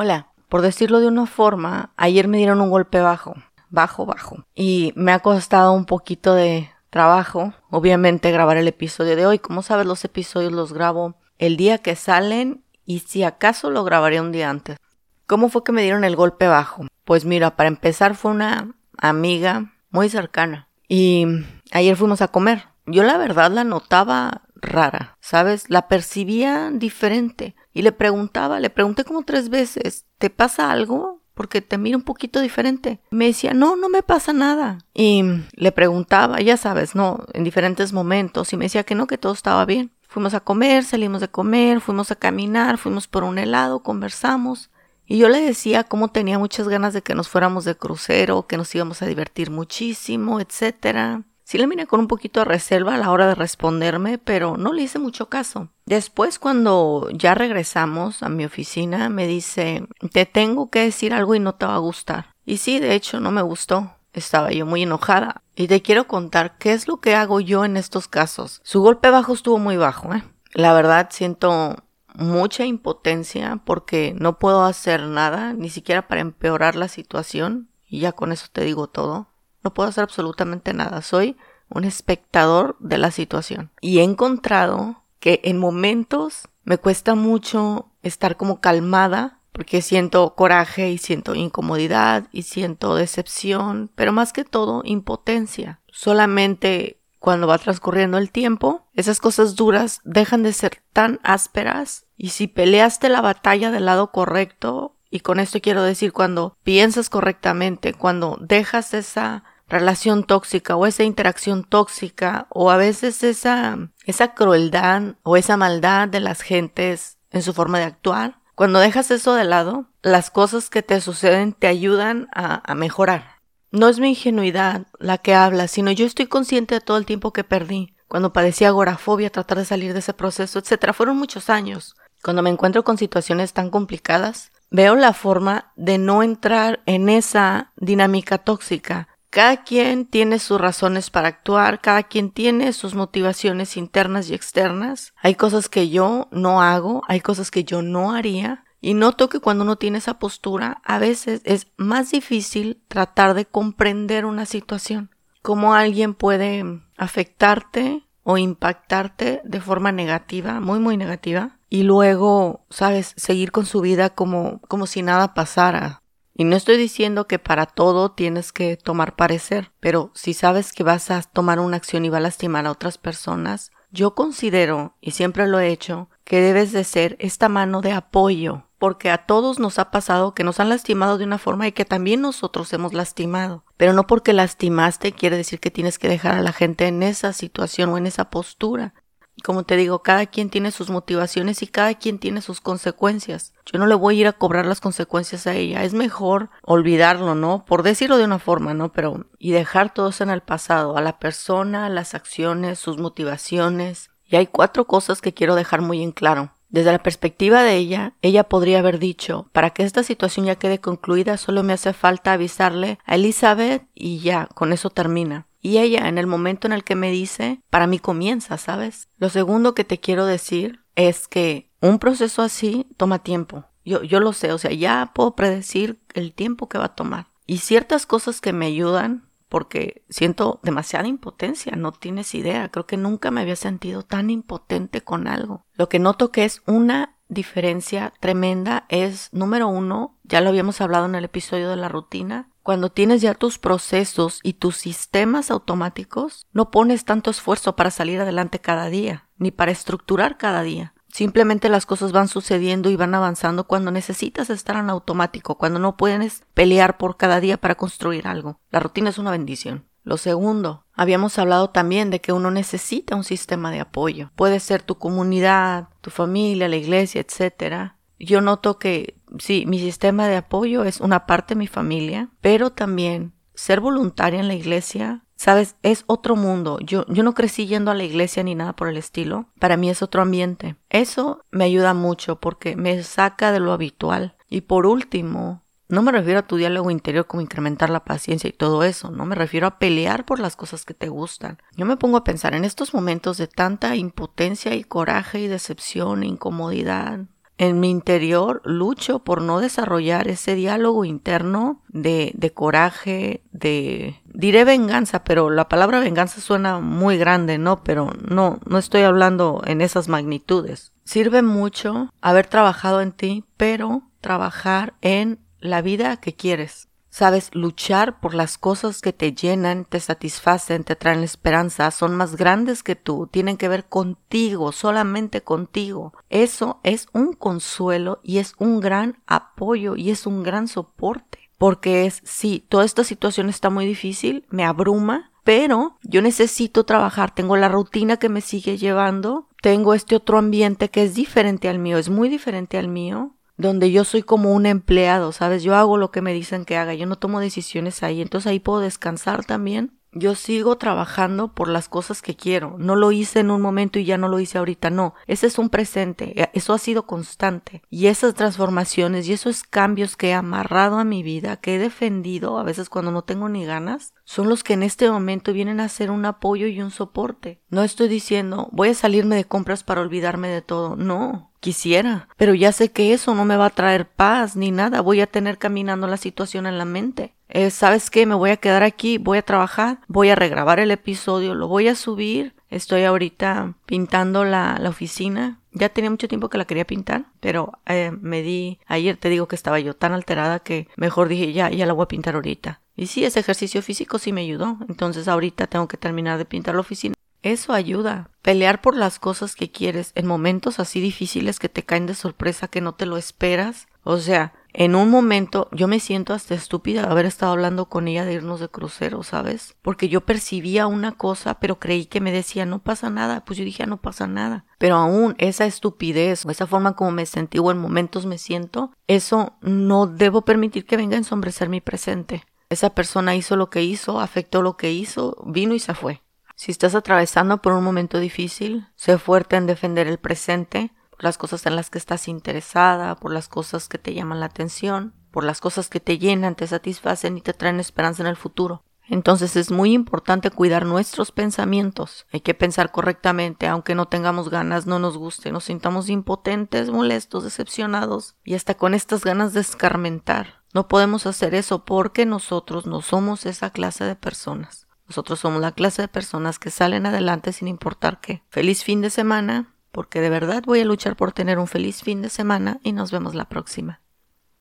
Hola, por decirlo de una forma, ayer me dieron un golpe bajo, bajo, bajo. Y me ha costado un poquito de trabajo, obviamente, grabar el episodio de hoy. Como sabes, los episodios los grabo el día que salen y si acaso lo grabaré un día antes. ¿Cómo fue que me dieron el golpe bajo? Pues mira, para empezar fue una amiga muy cercana y ayer fuimos a comer. Yo la verdad la notaba rara, ¿sabes? La percibía diferente y le preguntaba, le pregunté como tres veces, ¿te pasa algo? Porque te mira un poquito diferente. Me decía, no, no me pasa nada. Y le preguntaba, ya sabes, ¿no? En diferentes momentos y me decía que no, que todo estaba bien. Fuimos a comer, salimos de comer, fuimos a caminar, fuimos por un helado, conversamos. Y yo le decía cómo tenía muchas ganas de que nos fuéramos de crucero, que nos íbamos a divertir muchísimo, etcétera. Sí le miré con un poquito de reserva a la hora de responderme, pero no le hice mucho caso. Después, cuando ya regresamos a mi oficina, me dice, te tengo que decir algo y no te va a gustar. Y sí, de hecho, no me gustó. Estaba yo muy enojada. Y te quiero contar qué es lo que hago yo en estos casos. Su golpe bajo estuvo muy bajo, ¿eh? La verdad, siento mucha impotencia porque no puedo hacer nada, ni siquiera para empeorar la situación. Y ya con eso te digo todo. No puedo hacer absolutamente nada. Soy un espectador de la situación. Y he encontrado que en momentos me cuesta mucho estar como calmada porque siento coraje y siento incomodidad y siento decepción, pero más que todo impotencia. Solamente cuando va transcurriendo el tiempo, esas cosas duras dejan de ser tan ásperas y si peleaste la batalla del lado correcto, y con esto quiero decir cuando piensas correctamente, cuando dejas esa relación tóxica o esa interacción tóxica o a veces esa, esa crueldad o esa maldad de las gentes en su forma de actuar, cuando dejas eso de lado, las cosas que te suceden te ayudan a, a mejorar. No es mi ingenuidad la que habla, sino yo estoy consciente de todo el tiempo que perdí, cuando padecí agorafobia, tratar de salir de ese proceso, etc. Fueron muchos años. Cuando me encuentro con situaciones tan complicadas, veo la forma de no entrar en esa dinámica tóxica. Cada quien tiene sus razones para actuar, cada quien tiene sus motivaciones internas y externas. Hay cosas que yo no hago, hay cosas que yo no haría. Y noto que cuando uno tiene esa postura, a veces es más difícil tratar de comprender una situación. Cómo alguien puede afectarte o impactarte de forma negativa, muy, muy negativa, y luego, sabes, seguir con su vida como, como si nada pasara. Y no estoy diciendo que para todo tienes que tomar parecer, pero si sabes que vas a tomar una acción y va a lastimar a otras personas, yo considero, y siempre lo he hecho, que debes de ser esta mano de apoyo, porque a todos nos ha pasado que nos han lastimado de una forma y que también nosotros hemos lastimado. Pero no porque lastimaste quiere decir que tienes que dejar a la gente en esa situación o en esa postura como te digo, cada quien tiene sus motivaciones y cada quien tiene sus consecuencias. Yo no le voy a ir a cobrar las consecuencias a ella. Es mejor olvidarlo, ¿no? Por decirlo de una forma, ¿no? Pero y dejar todo eso en el pasado, a la persona, las acciones, sus motivaciones. Y hay cuatro cosas que quiero dejar muy en claro. Desde la perspectiva de ella, ella podría haber dicho, para que esta situación ya quede concluida, solo me hace falta avisarle a Elizabeth y ya, con eso termina. Y ella, en el momento en el que me dice, para mí comienza, ¿sabes? Lo segundo que te quiero decir es que un proceso así toma tiempo. Yo, yo lo sé, o sea, ya puedo predecir el tiempo que va a tomar. Y ciertas cosas que me ayudan, porque siento demasiada impotencia, no tienes idea, creo que nunca me había sentido tan impotente con algo. Lo que noto que es una diferencia tremenda es, número uno, ya lo habíamos hablado en el episodio de la rutina, cuando tienes ya tus procesos y tus sistemas automáticos, no pones tanto esfuerzo para salir adelante cada día, ni para estructurar cada día. Simplemente las cosas van sucediendo y van avanzando cuando necesitas estar en automático, cuando no puedes pelear por cada día para construir algo. La rutina es una bendición. Lo segundo, habíamos hablado también de que uno necesita un sistema de apoyo. Puede ser tu comunidad, tu familia, la iglesia, etc. Yo noto que sí, mi sistema de apoyo es una parte de mi familia, pero también ser voluntaria en la iglesia, sabes, es otro mundo. Yo, yo no crecí yendo a la iglesia ni nada por el estilo. Para mí es otro ambiente. Eso me ayuda mucho porque me saca de lo habitual. Y por último, no me refiero a tu diálogo interior como incrementar la paciencia y todo eso, no me refiero a pelear por las cosas que te gustan. Yo me pongo a pensar en estos momentos de tanta impotencia y coraje y decepción e incomodidad, en mi interior lucho por no desarrollar ese diálogo interno de, de coraje, de diré venganza, pero la palabra venganza suena muy grande, ¿no? Pero no, no estoy hablando en esas magnitudes. Sirve mucho haber trabajado en ti, pero trabajar en la vida que quieres. Sabes, luchar por las cosas que te llenan, te satisfacen, te traen esperanza, son más grandes que tú, tienen que ver contigo, solamente contigo. Eso es un consuelo y es un gran apoyo y es un gran soporte. Porque es, sí, toda esta situación está muy difícil, me abruma, pero yo necesito trabajar, tengo la rutina que me sigue llevando, tengo este otro ambiente que es diferente al mío, es muy diferente al mío, donde yo soy como un empleado, ¿sabes? Yo hago lo que me dicen que haga, yo no tomo decisiones ahí, entonces ahí puedo descansar también. Yo sigo trabajando por las cosas que quiero. No lo hice en un momento y ya no lo hice ahorita, no. Ese es un presente, e, eso ha sido constante. Y esas transformaciones y esos cambios que he amarrado a mi vida, que he defendido, a veces cuando no tengo ni ganas, son los que en este momento vienen a ser un apoyo y un soporte. No estoy diciendo voy a salirme de compras para olvidarme de todo, no. Quisiera, pero ya sé que eso no me va a traer paz ni nada. Voy a tener caminando la situación en la mente. Eh, ¿Sabes qué? Me voy a quedar aquí, voy a trabajar, voy a regrabar el episodio, lo voy a subir. Estoy ahorita pintando la, la oficina. Ya tenía mucho tiempo que la quería pintar, pero eh, me di, ayer te digo que estaba yo tan alterada que mejor dije ya, ya la voy a pintar ahorita. Y sí, ese ejercicio físico sí me ayudó. Entonces ahorita tengo que terminar de pintar la oficina eso ayuda. Pelear por las cosas que quieres en momentos así difíciles que te caen de sorpresa que no te lo esperas. O sea, en un momento yo me siento hasta estúpida de haber estado hablando con ella de irnos de crucero, ¿sabes? Porque yo percibía una cosa, pero creí que me decía no pasa nada. Pues yo dije ah, no pasa nada. Pero aún esa estupidez o esa forma como me sentí o en momentos me siento, eso no debo permitir que venga a ensombrecer mi presente. Esa persona hizo lo que hizo, afectó lo que hizo, vino y se fue. Si estás atravesando por un momento difícil, sé fuerte en defender el presente, por las cosas en las que estás interesada, por las cosas que te llaman la atención, por las cosas que te llenan, te satisfacen y te traen esperanza en el futuro. Entonces es muy importante cuidar nuestros pensamientos. Hay que pensar correctamente, aunque no tengamos ganas, no nos guste, nos sintamos impotentes, molestos, decepcionados y hasta con estas ganas de escarmentar. No podemos hacer eso porque nosotros no somos esa clase de personas. Nosotros somos la clase de personas que salen adelante sin importar qué. Feliz fin de semana, porque de verdad voy a luchar por tener un feliz fin de semana y nos vemos la próxima.